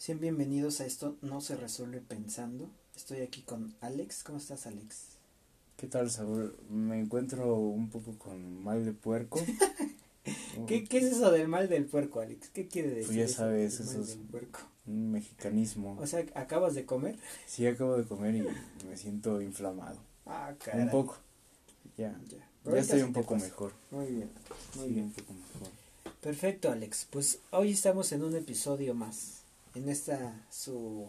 Sean bienvenidos a esto No se resuelve pensando. Estoy aquí con Alex. ¿Cómo estás, Alex? ¿Qué tal, Saúl? Me encuentro un poco con mal de puerco. ¿Qué, ¿Qué, es eso del mal del puerco, Alex? ¿Qué quiere decir? Pues ya sabes, eso es un mexicanismo. O sea, ¿acabas de comer? Sí, acabo de comer y me siento inflamado. Ah, caray. Un poco. Ya. Ya, estoy un poco mejor. Muy bien. Muy bien. Un poco mejor. Perfecto, Alex. Pues hoy estamos en un episodio más en esta su,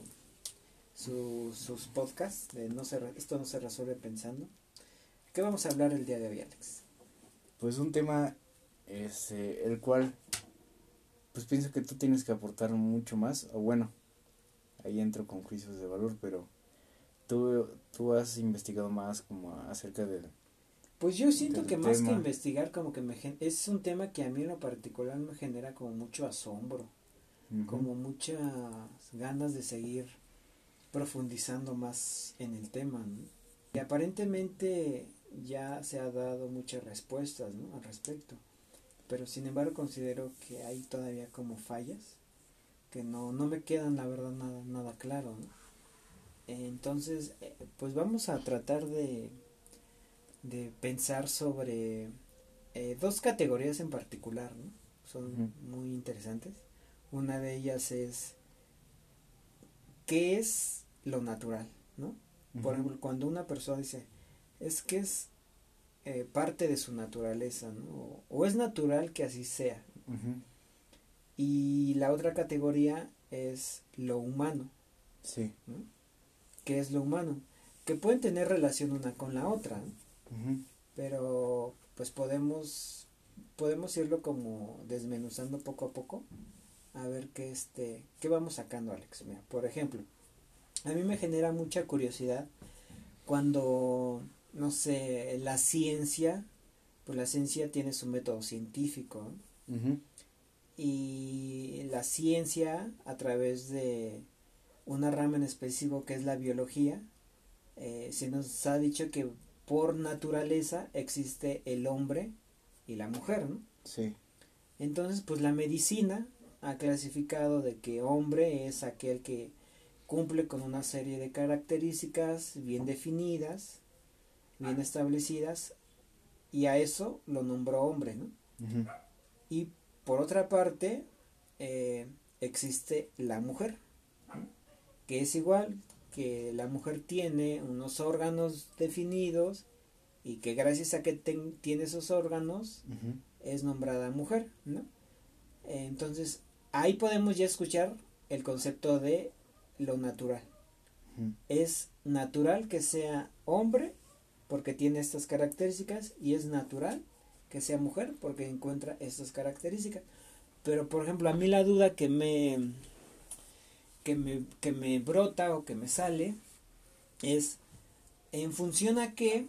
su sus podcasts de no se esto no se resuelve pensando. ¿Qué vamos a hablar el día de hoy, Alex? Pues un tema este el cual pues pienso que tú tienes que aportar mucho más o bueno, ahí entro con juicios de valor, pero tú tú has investigado más como acerca del pues yo siento que más que investigar como que me es un tema que a mí en lo particular me genera como mucho asombro como muchas ganas de seguir profundizando más en el tema. Y aparentemente ya se ha dado muchas respuestas ¿no? al respecto, pero sin embargo considero que hay todavía como fallas que no, no me quedan la verdad nada, nada claro. Entonces, eh, pues vamos a tratar de, de pensar sobre eh, dos categorías en particular, ¿no? son muy interesantes una de ellas es qué es lo natural, ¿no? Por ejemplo, cuando una persona dice, es que es eh, parte de su naturaleza, ¿no? O, es natural que así sea. Y la otra categoría es lo humano. Sí. ¿Qué es lo humano? Que pueden tener relación una con la otra, ¿no? Pero pues podemos podemos irlo como desmenuzando poco a poco a ver qué este qué vamos sacando Alex. Mira, por ejemplo a mí me genera mucha curiosidad cuando no sé la ciencia pues la ciencia tiene su método científico y la ciencia a través de una rama en específico que es la biología eh, se nos ha dicho que por naturaleza existe el hombre y la mujer ¿no? sí. Entonces pues la medicina ha clasificado de que hombre es aquel que cumple con una serie de características bien definidas, bien establecidas, y a eso lo nombró hombre, ¿no? Y por otra parte, eh, existe la mujer, que es igual, que la mujer tiene unos órganos definidos y que gracias a que tiene esos órganos es nombrada mujer, ¿no? entonces, ahí podemos ya escuchar el concepto de lo natural. Es natural que sea hombre porque tiene estas características y es natural que sea mujer porque encuentra estas características. Pero por ejemplo, a mí la duda que me que me, que me brota o que me sale es en función a que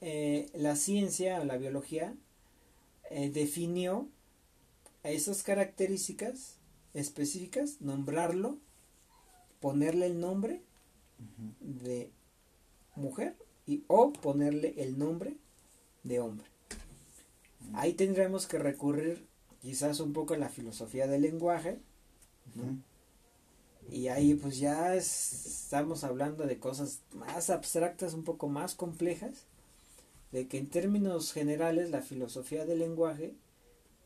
eh, la ciencia o la biología eh, definió a esas características específicas, nombrarlo, ponerle el nombre de mujer y o ponerle el nombre de hombre. Ahí tendremos que recurrir quizás un poco a la filosofía del lenguaje. Y ahí pues ya estamos hablando de cosas más abstractas, un poco más complejas, de que en términos generales la filosofía del lenguaje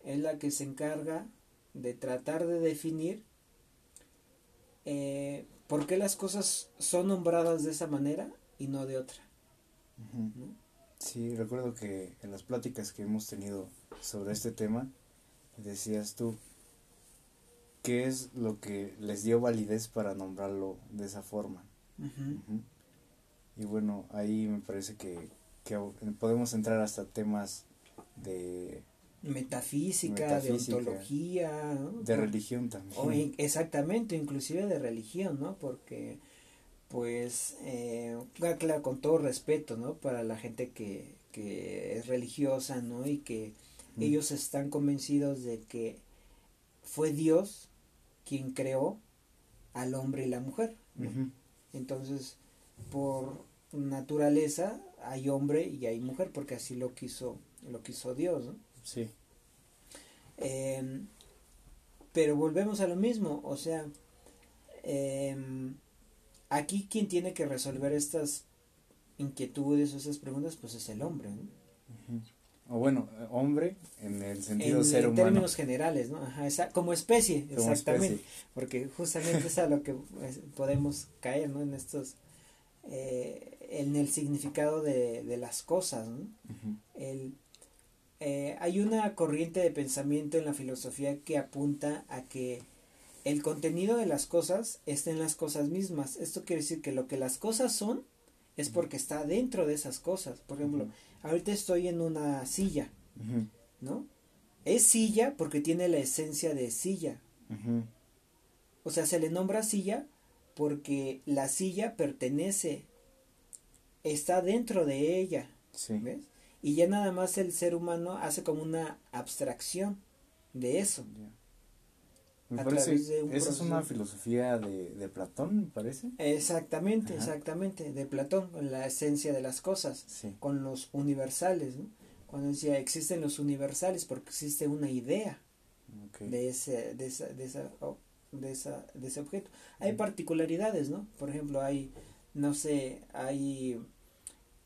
es la que se encarga de tratar de definir eh, por qué las cosas son nombradas de esa manera y no de otra. Sí, recuerdo que en las pláticas que hemos tenido sobre este tema, decías tú, ¿qué es lo que les dio validez para nombrarlo de esa forma? Y bueno, ahí me parece que, que podemos entrar hasta temas de metafísica, de ontología, de religión también. exactamente, inclusive de religión, ¿no? Porque, pues, eh, claro, con todo respeto, ¿no? Para la gente que, que es religiosa, ¿no? Y que mm. ellos están convencidos de que fue Dios quien creó al hombre y la mujer. Entonces, por naturaleza hay hombre y hay mujer, porque así lo quiso, lo quiso Dios, ¿no? Sí. Em, pero volvemos a lo mismo, o sea, em, aquí quien tiene que resolver estas inquietudes o esas preguntas, pues es el hombre, ¿no? O bueno, hombre en el sentido en, ser en términos generales, ¿no? Ajá, esa, como especie, exactamente. Porque justamente es a lo que pues, podemos caer, ¿no? En estos, eh, en el significado de, de las cosas, ¿no? el, eh, hay una corriente de pensamiento en la filosofía que apunta a que el contenido de las cosas está en las cosas mismas. Esto quiere decir que lo que las cosas son es porque está dentro de esas cosas. Por ejemplo, ahorita estoy en una silla, ¿no? Es silla porque tiene la esencia de silla. O sea, se le nombra silla porque la silla pertenece, está dentro de ella. ¿Ves? Y ya nada más el ser humano hace como una abstracción de eso. Me parece, esa es una filosofía de, de, Platón, me parece. Exactamente, exactamente, de Platón, la esencia de las cosas, con los universales, ¿no? Cuando decía existen los universales porque existe una idea de ese, de esa, de esa, de esa, de ese objeto. Hay particularidades, ¿no? Por ejemplo, hay, no sé, hay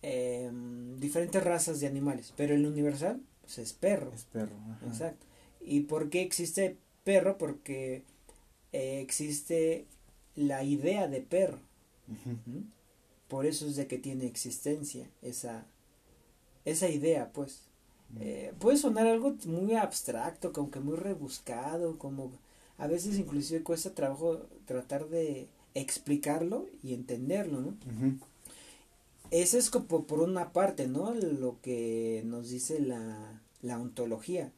eh, diferentes razas de animales, pero el universal pues, es perro. Es perro, Exacto. ¿Y por qué existe perro porque eh, existe la idea de perro. Por eso es de que tiene existencia esa, esa idea, pues. Eh, puede sonar algo muy abstracto, como que muy rebuscado, como a veces inclusive cuesta trabajo tratar de explicarlo y entenderlo, ¿no? Ese es como por una parte, ¿no? Lo que nos dice la, la ontología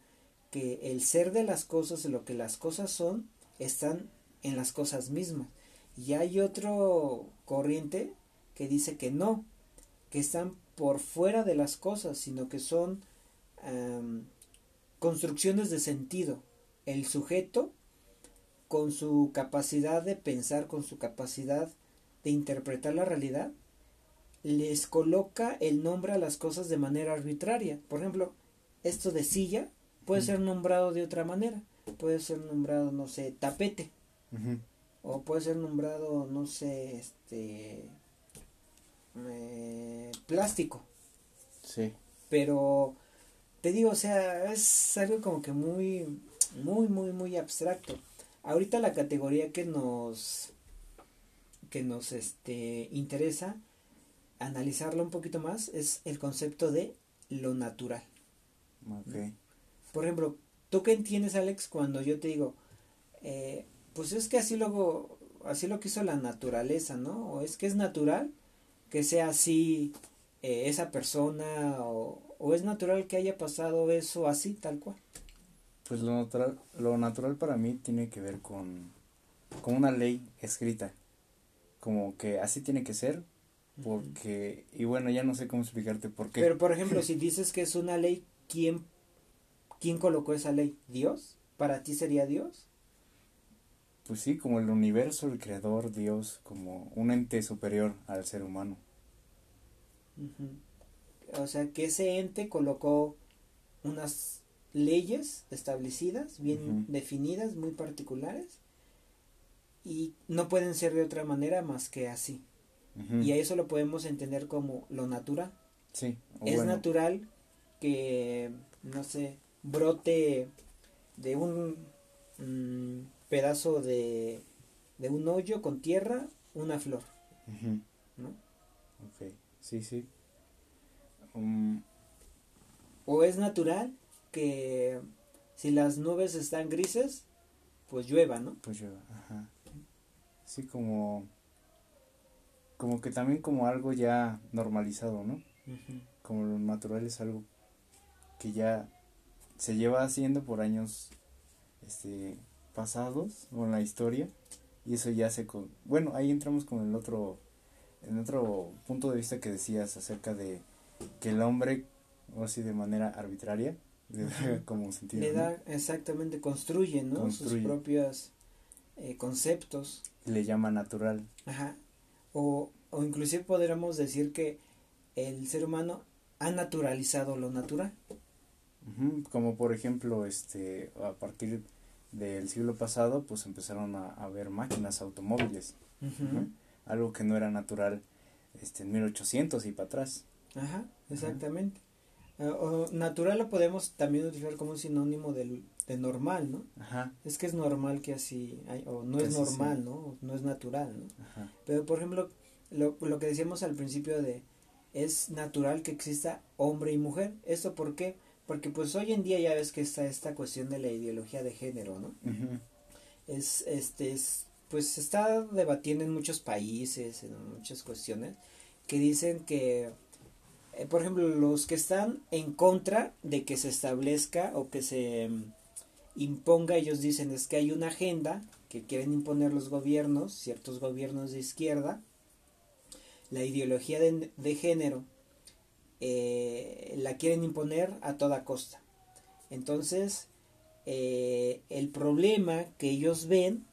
que el ser de las cosas, lo que las cosas son, están en las cosas mismas. Y hay otro corriente que dice que no, que están por fuera de las cosas, sino que son construcciones de sentido. El sujeto, con su capacidad de pensar, con su capacidad de interpretar la realidad, les coloca el nombre a las cosas de manera arbitraria. Por ejemplo, esto de silla Puede ser nombrado de otra manera. Puede ser nombrado, no sé, tapete. O puede ser nombrado, no sé, este. Eh, plástico. Sí. Pero, te digo, o sea, es algo como que muy, muy, muy, muy abstracto. Ahorita la categoría que nos, que nos, este, interesa analizarlo un poquito más es el concepto de lo natural. Okay. Por ejemplo, ¿tú qué entiendes, Alex, cuando yo te digo, eh, pues es que así lo, así lo quiso la naturaleza, ¿no? O es que es natural que sea así eh, esa persona, o, o es natural que haya pasado eso así, tal cual. Pues lo natural, lo natural para mí tiene que ver con, con una ley escrita, como que así tiene que ser, porque, y bueno, ya no sé cómo explicarte por qué. Pero por ejemplo, si dices que es una ley, ¿quién ¿Quién colocó esa ley? ¿Dios? ¿Para ti sería Dios? Pues sí, como el universo, el creador, Dios, como un ente superior al ser humano. O sea, que ese ente colocó unas leyes establecidas, bien definidas, muy particulares, y no pueden ser de otra manera más que así. Y a eso lo podemos entender como lo natural. Sí. Es natural que, no sé, brote de un mm, pedazo de, de un hoyo con tierra una flor. ¿No? Ok, sí, sí. Um, o es natural que si las nubes están grises, pues llueva, ¿no? Pues llueva, ajá. Sí, como como que también como algo ya normalizado, ¿no? Como lo natural es algo que ya se lleva haciendo por años este pasados o en la historia y eso ya se con bueno ahí entramos con el otro en otro punto de vista que decías acerca de que el hombre o así de manera arbitraria como sentido le da exactamente construye no sus propios eh, conceptos. Le llama natural. Ajá o o inclusive podríamos decir que el ser humano ha naturalizado lo natural como por ejemplo, este, a partir del siglo pasado, pues empezaron a, a ver máquinas, automóviles, algo que no era natural este, en 1800 y para atrás. Ajá, exactamente. Ah, o natural lo podemos también utilizar como un sinónimo del, de normal, ¿no? Ajá. Es que es normal que así, hay, o no es normal, ¿no? No es natural, ¿no? Ajá. Pero, por ejemplo, lo, lo que decíamos al principio de, es natural que exista hombre y mujer. ¿Esto por qué? Porque pues hoy en día ya ves que está esta cuestión de la ideología de género, ¿no? Es, este, es, pues se está debatiendo en muchos países, en muchas cuestiones, que dicen que eh, por ejemplo, los que están en contra de que se establezca o que se imponga, ellos dicen es que hay una agenda que quieren imponer los gobiernos, ciertos gobiernos de izquierda, la ideología de, género eh, la quieren imponer a toda costa. Entonces, eh, el problema que ellos ven,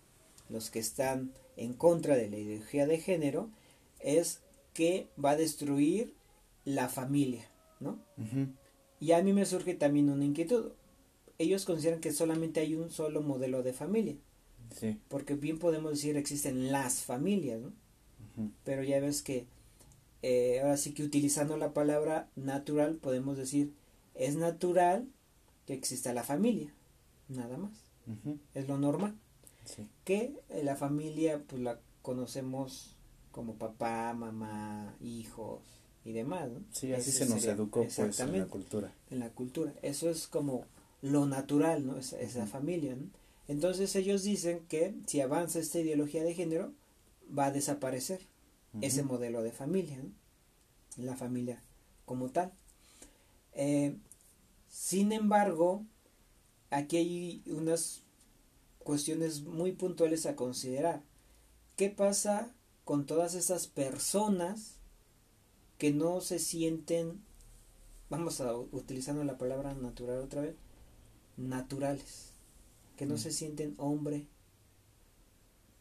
los que están en contra de la ideología de género, es que va a destruir la familia, ¿no? Y a mí me surge también una inquietud. Ellos consideran que solamente hay un solo modelo de familia. Sí. Porque bien podemos decir existen las familias, ¿no? Pero ya ves que eh, ahora sí que utilizando la palabra natural podemos decir es natural que exista la familia, nada más. Es lo normal. Sí. Que eh, la familia pues la conocemos como papá, mamá, hijos, y demás, ¿no? Sí, así se nos educó pues en la cultura. En la cultura. Eso es como lo natural, ¿no? Esa, esa familia, ¿no? Entonces ellos dicen que si avanza esta ideología de género, va a desaparecer ese modelo de familia, ¿no? La familia como tal. Eh, sin embargo, aquí hay unas cuestiones muy puntuales a considerar. ¿Qué pasa con todas esas personas que no se sienten, vamos a utilizando la palabra natural otra vez, naturales, que no mm. se sienten hombre,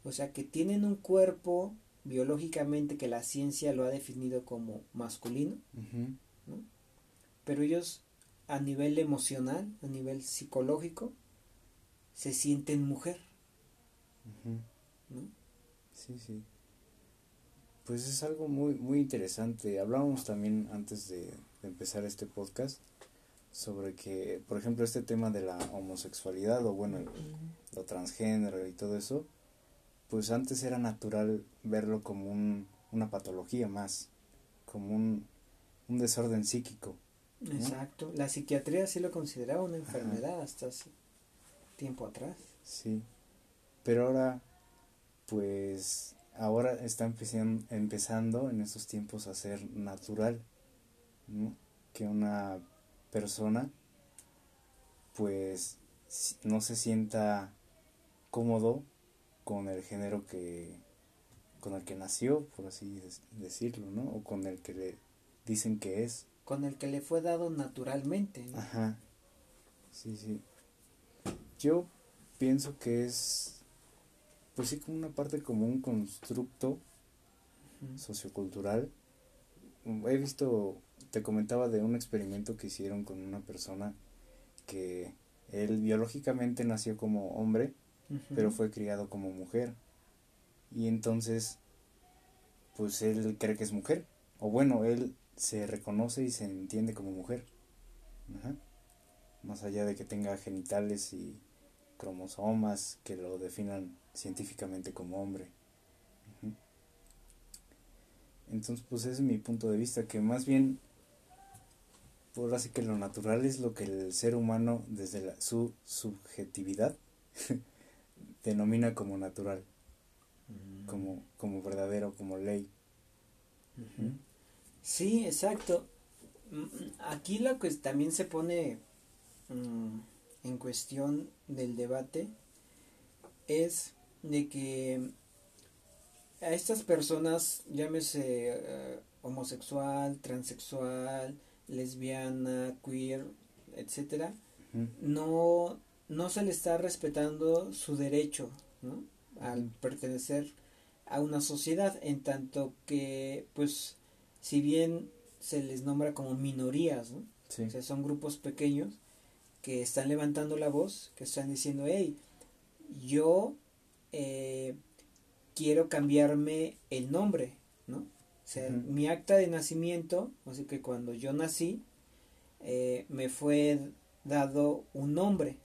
o sea, que tienen un cuerpo biológicamente que la ciencia lo ha definido como masculino, pero ellos a nivel emocional, a nivel psicológico, se sienten mujer. Sí, sí. Pues es algo muy, muy interesante. Hablábamos también antes de, empezar este podcast sobre que, por ejemplo, este tema de la homosexualidad o bueno, lo transgénero y todo eso, pues antes era natural verlo como un, una patología más, como un, un desorden psíquico. Exacto, la psiquiatría sí lo consideraba una enfermedad hasta hace tiempo atrás. Sí, pero ahora, pues ahora está empezando, en estos tiempos a ser natural, que una persona pues no se sienta cómodo con el género que con el que nació, por así decirlo, ¿no? O con el que le dicen que es. Con el que le fue dado naturalmente, ¿no? Ajá. Sí, sí. Yo pienso que es pues sí como una parte como un constructo sociocultural. He visto, te comentaba de un experimento que hicieron con una persona que él biológicamente nació como hombre, pero fue criado como mujer. Y entonces, pues él cree que es mujer. O bueno, él se reconoce y se entiende como mujer. Más allá de que tenga genitales y cromosomas que lo definan científicamente como hombre. Entonces, pues ese es mi punto de vista, que más bien, por así que lo natural es lo que el ser humano, desde la, su subjetividad, denomina como natural, mm. como, como verdadero, como ley. Sí, exacto. Mm, aquí lo que también se pone mm, en cuestión del debate es de que a estas personas, llámese eh, homosexual, transexual, lesbiana, queer, etcétera, no, no se le está respetando su derecho, ¿no? Al pertenecer a una sociedad, en tanto que, pues, si bien se les nombra como minorías, ¿no? O sea, son grupos pequeños que están levantando la voz, que están diciendo, hey, yo eh, quiero cambiarme el nombre, ¿no? Mi acta de nacimiento, o sea que cuando yo nací, eh, me fue dado un nombre,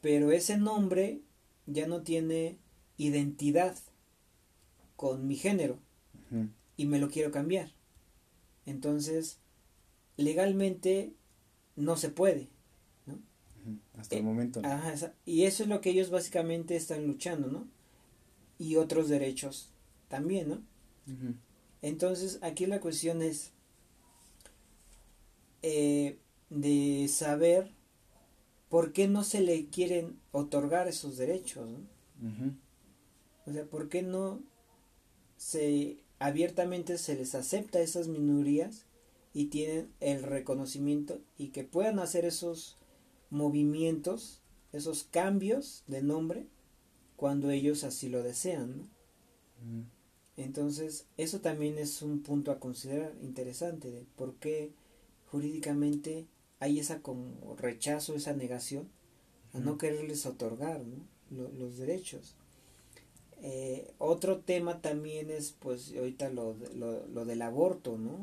pero ese nombre ya no tiene identidad con mi género y me lo quiero cambiar. Entonces, legalmente no se puede. ¿no? Hasta el momento. y eso es lo que ellos básicamente están luchando, ¿no? Y otros derechos también, ¿no? Entonces, aquí la cuestión es eh, de saber por qué no se le quieren otorgar esos derechos, ¿no? O sea, ¿por qué no se abiertamente se les acepta a esas minorías y tienen el reconocimiento y que puedan hacer esos movimientos, esos cambios de nombre cuando ellos así lo desean. Entonces, eso también es un punto a considerar interesante de por qué jurídicamente hay esa como rechazo, esa negación a no quererles otorgar los derechos. Eh, otro tema también es, pues, ahorita lo, lo, lo del aborto, ¿no?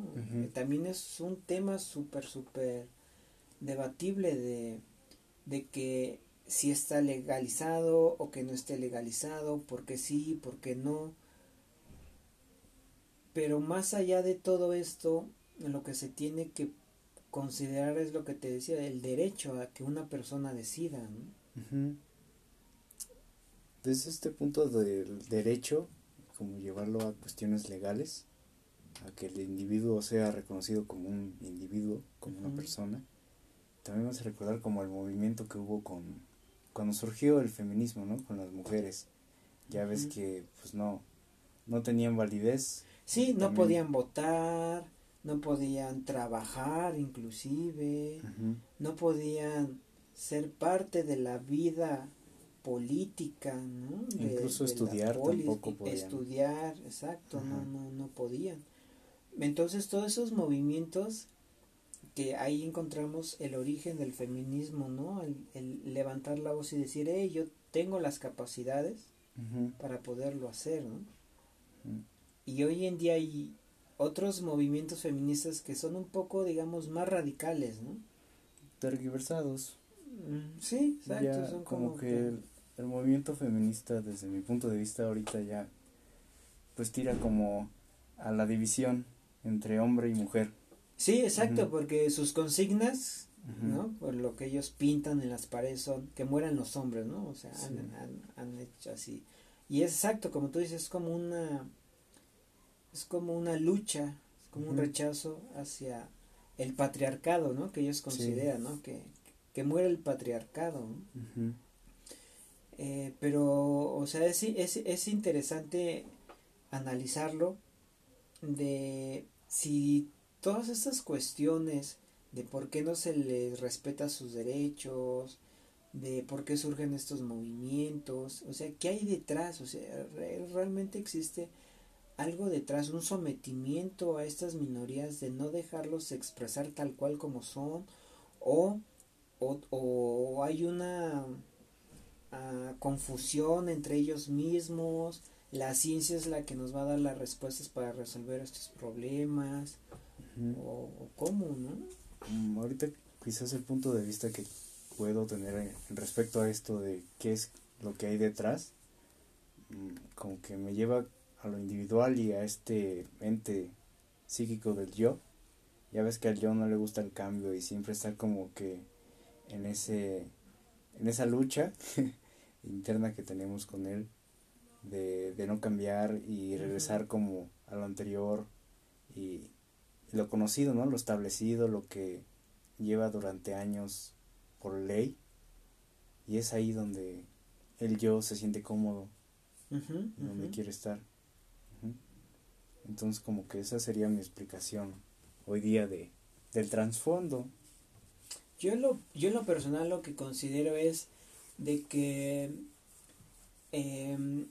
también es un tema súper, súper debatible de, de que si está legalizado o que no esté legalizado, porque sí, porque no. Pero más allá de todo esto, lo que se tiene que considerar es lo que te decía, el derecho a que una persona decida, ¿no? desde este punto del derecho, como llevarlo a cuestiones legales, a que el individuo sea reconocido como un individuo, como una persona, también vamos a recordar como el movimiento que hubo con cuando surgió el feminismo, ¿no? Con las mujeres. Ya ves que pues no no tenían validez. Sí, no podían votar, no podían trabajar inclusive, no podían ser parte de la vida política, ¿no? Incluso estudiar tampoco podían. Estudiar, exacto, no, no, no podían. Entonces todos esos movimientos que ahí encontramos el origen del feminismo, ¿no? El, levantar la voz y decir, hey, yo tengo las capacidades para poderlo hacer, ¿no? Y hoy en día hay otros movimientos feministas que son un poco, digamos, más radicales, ¿no? Tergiversados. Mm, sí, exacto, son como, que, el movimiento feminista desde mi punto de vista ahorita ya pues tira como a la división entre hombre y mujer. Sí, exacto, porque sus consignas, ¿no? Por lo que ellos pintan en las paredes son que mueran los hombres, ¿no? O sea, han, han, hecho así. Y es exacto, como tú dices, es como una es como una lucha, es como un rechazo hacia el patriarcado, ¿no? Que ellos consideran, ¿no? Que, que muere el patriarcado. ¿no? Eh, pero, o sea, es, es, es interesante analizarlo de si todas estas cuestiones de por qué no se les respeta sus derechos, de por qué surgen estos movimientos, o sea, ¿qué hay detrás? O sea, realmente existe algo detrás, un sometimiento a estas minorías de no dejarlos expresar tal cual como son, o, o, o hay una confusión entre ellos mismos, la ciencia es la que nos va a dar las respuestas para resolver estos problemas, o, cómo, ¿no? Mm, ahorita quizás el punto de vista que puedo tener respecto a esto de qué es lo que hay detrás, mm, como que me lleva a lo individual y a este ente psíquico del yo. Ya ves que al yo no le gusta el cambio y siempre está como que en ese en esa lucha interna que tenemos con él de, de no cambiar y regresar como a lo anterior y, lo conocido, ¿no? Lo establecido, lo que lleva durante años por ley y es ahí donde el yo se siente cómodo, donde quiere estar. Entonces como que esa sería mi explicación hoy día de del trasfondo. Yo lo yo lo personal lo que considero es de que em,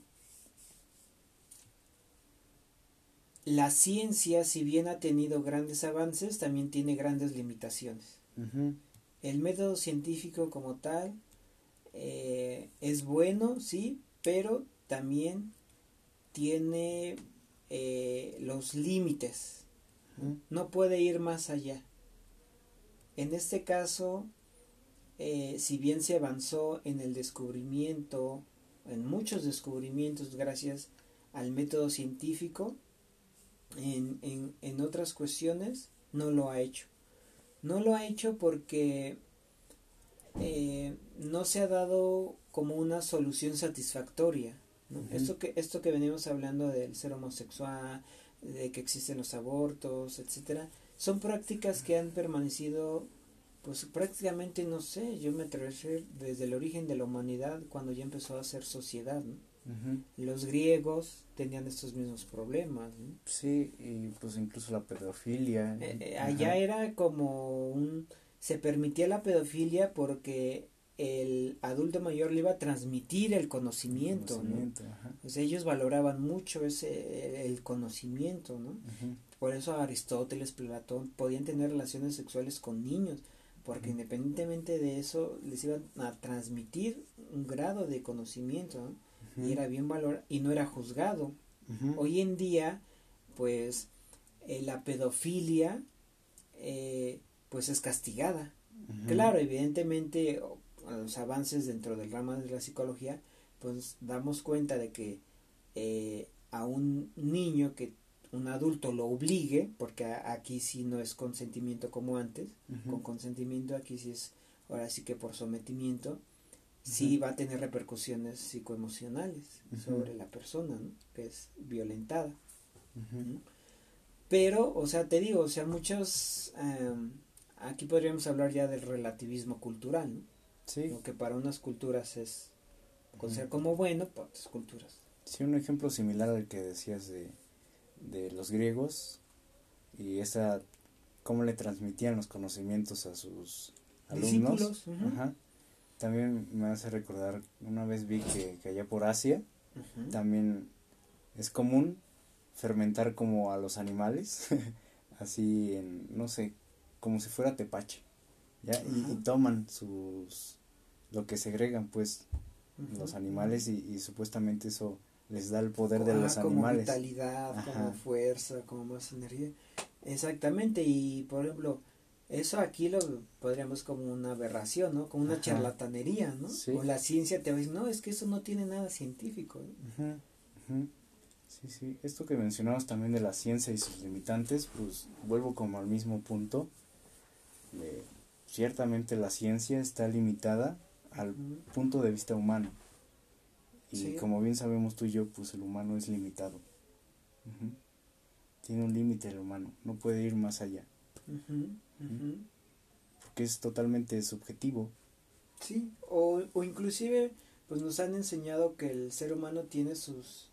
la ciencia, si bien ha tenido grandes avances, también tiene grandes limitaciones. El método científico como tal eh, es bueno, sí, pero también tiene eh, los límites. No puede ir más allá. En este caso, eh, si bien se avanzó en el descubrimiento, en muchos descubrimientos gracias al método científico, en, en, en otras cuestiones no lo ha hecho. No lo ha hecho porque eh, no se ha dado como una solución satisfactoria. Esto, que, esto que venimos hablando del ser homosexual, de que existen los abortos, etcétera, son prácticas que han permanecido pues prácticamente no sé, yo me atrevo a decir desde el origen de la humanidad cuando ya empezó a ser sociedad, Los griegos tenían estos mismos problemas, Sí, y pues incluso la pedofilia. Eh, eh, allá era como un se permitía la pedofilia porque el adulto mayor le iba a transmitir el conocimiento, ellos valoraban mucho ese el conocimiento, ¿no? Por eso Aristóteles, Platón podían tener relaciones sexuales con niños, porque independientemente de eso les iban a transmitir un grado de conocimiento, Y era bien valor y no era juzgado. Hoy en día, pues eh, la pedofilia eh, pues es castigada. Claro, evidentemente los avances dentro del ramo de la psicología, pues damos cuenta de que eh, a un niño que un adulto lo obligue, porque aquí sí no es consentimiento como antes, con consentimiento aquí sí es, ahora sí que por sometimiento, sí va a tener repercusiones psicoemocionales sobre la persona, que es violentada. Pero, o sea, te digo, o sea, muchos em, aquí podríamos hablar ya del relativismo cultural, ¿no? Sí. Lo que para unas culturas es considerado como bueno, para otras culturas. Sí, un ejemplo similar al que decías de, de los griegos y esa cómo le transmitían los conocimientos a sus alumnos. Ajá. También me hace recordar, una vez vi que, que allá por Asia también es común fermentar como a los animales, así en, no sé, como si fuera tepache, ¿ya? Y, toman sus, lo que segregan, pues, los animales y, supuestamente eso les da el poder de los como animales. Como vitalidad, como fuerza, como más energía. Exactamente, y por ejemplo, eso aquí lo podríamos como una aberración, ¿no? Como una charlatanería, ¿no? O la ciencia te va a decir, no, es que eso no tiene nada científico. Sí, sí. Esto que mencionamos también de la ciencia y sus limitantes, pues vuelvo como al mismo punto ciertamente la ciencia está limitada al punto de vista humano. Y como bien sabemos tú y yo, pues el humano es limitado. Tiene un límite el humano, no puede ir más allá. Porque es totalmente subjetivo. Sí, o, o inclusive pues nos han enseñado que el ser humano tiene sus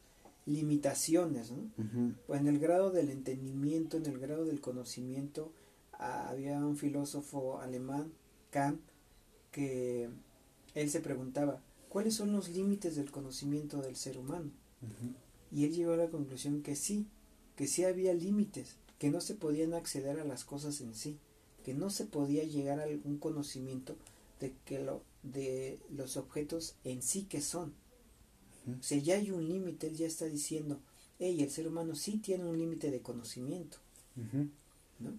limitaciones, ¿no? En el grado del entendimiento, en el grado del conocimiento, había un filósofo alemán, Kant, que él se preguntaba, ¿cuáles son los límites del conocimiento del ser humano? Y él llegó a la conclusión que sí, que sí había límites, que no se podían acceder a las cosas en sí, que no se podía llegar a algún conocimiento de que lo de los objetos en sí que son. O sea, ya hay un límite, él ya está diciendo, hey, el ser humano sí tiene un límite de conocimiento. ¿no?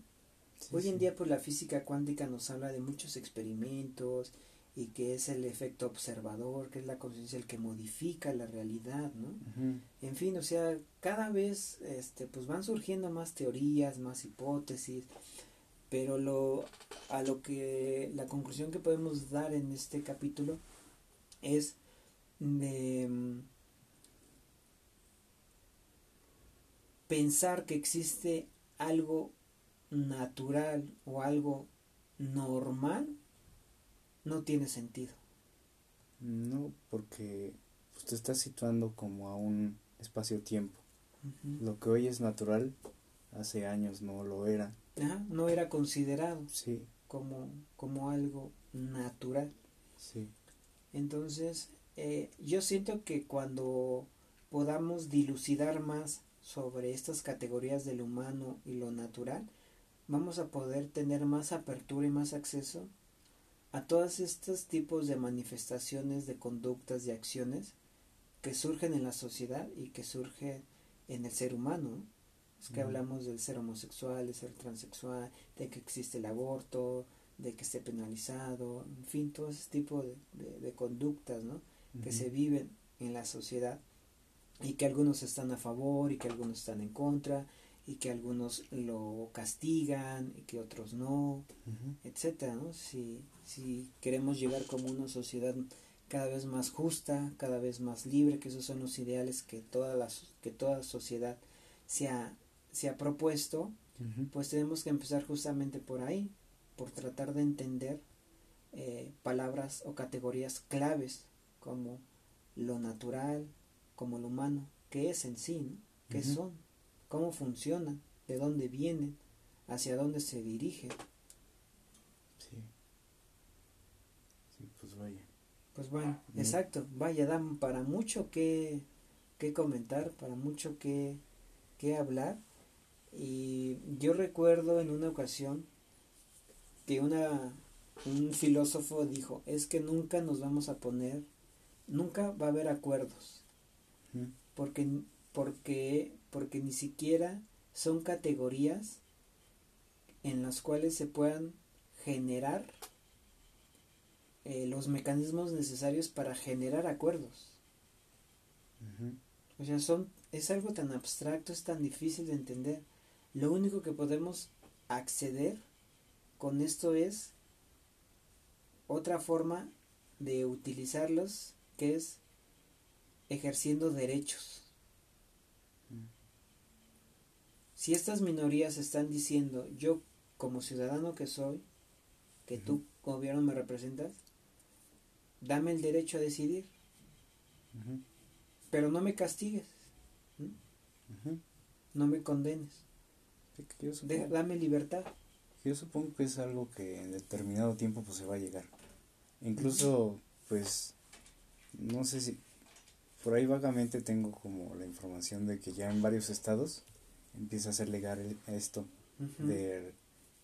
Hoy en día pues la física cuántica nos habla de muchos experimentos y que es el efecto observador, que es la conciencia el que modifica la realidad, ¿no? En fin, o sea, cada vez este pues van surgiendo más teorías, más hipótesis, pero lo a lo que la conclusión que podemos dar en este capítulo es de mm, pensar que existe algo natural o algo normal no tiene sentido. No, porque usted te está situando como a un espacio-tiempo. Lo que hoy es natural, hace años no lo era. no era considerado sí. como, como algo natural. Sí. Entonces, eh, yo siento que cuando podamos dilucidar más sobre estas categorías del humano y lo natural, vamos a poder tener más apertura y más acceso a todos estos tipos de manifestaciones de conductas, de acciones que surgen en la sociedad y que surgen en el ser humano. Es que hablamos del ser homosexual, del ser transexual, de que existe el aborto, de que esté penalizado, en fin, todo ese tipo de, conductas ¿no? que se viven en la sociedad y que algunos están a favor y que algunos están en contra y que algunos lo castigan y que otros no, etcétera, ¿no? Si, si queremos llegar como una sociedad cada vez más justa, cada vez más libre, que esos son los ideales que toda la, que toda sociedad se ha, se ha propuesto, pues tenemos que empezar justamente por ahí, por tratar de entender eh, palabras o categorías claves como lo natural, como lo humano, qué es en sí, ¿no? qué son, cómo funcionan, de dónde vienen, hacia dónde se dirigen. Sí. Sí, pues vaya. Pues bueno, exacto, vaya, dan para mucho que, que comentar, para mucho que, que hablar. Y yo recuerdo en una ocasión que una, un filósofo dijo, es que nunca nos vamos a poner, nunca va a haber acuerdos, porque, porque, porque ni siquiera son categorías en las cuales se puedan generar eh, los mecanismos necesarios para generar acuerdos. O sea, son, es algo tan abstracto, es tan difícil de entender. Lo único que podemos acceder con esto es otra forma de utilizarlos que es ejerciendo derechos. Si estas minorías están diciendo yo como ciudadano que soy, que tú gobierno me representas, dame el derecho a decidir, pero no me castigues, no me condenes, dame libertad. Yo supongo que es algo que en determinado tiempo pues se va a llegar. Incluso, pues, no sé si, por ahí vagamente tengo como la información de que ya en varios estados empieza a ser legal esto de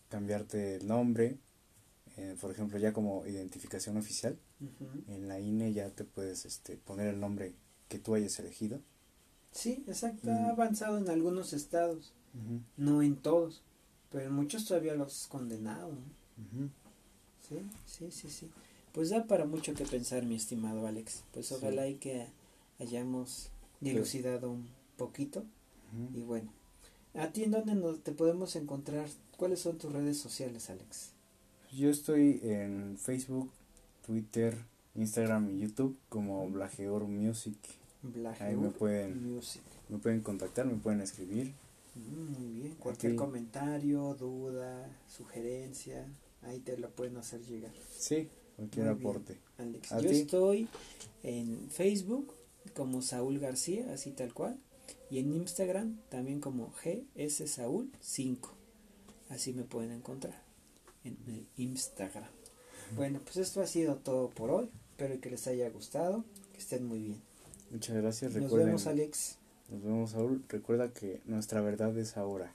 cambiarte el nombre, eh, por ejemplo, ya como identificación oficial. En la INE ya te puedes este, poner el nombre que tú hayas elegido. Sí, exacto, ha avanzado en algunos estados, no en todos. Pero muchos todavía los condenados. Sí, sí, sí, sí. Pues da para mucho que pensar, mi estimado Alex. Pues ojalá y que hayamos dilucidado un poquito. Y bueno, ¿a ti en dónde nos, te podemos encontrar? ¿Cuáles son tus redes sociales, Alex? Yo estoy en Facebook, Twitter, Instagram y YouTube como Blageor Music. Ahí me pueden, Music. me pueden contactar, me pueden escribir. Mm, muy bien. Cualquier comentario, duda, sugerencia, ahí te lo pueden hacer llegar. Sí, cualquier aporte. Yo estoy en Facebook como Saúl García, así tal cual. Y en Instagram también como GS Saúl 5. Así me pueden encontrar en el Instagram. Bueno, pues esto ha sido todo por hoy. Espero que les haya gustado. Que estén muy bien. Muchas gracias. Nos vemos, Alex. Nos vemos, Saúl. Recuerda que nuestra verdad es ahora.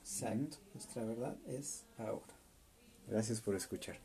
Exacto, nuestra verdad es ahora. Gracias por escuchar.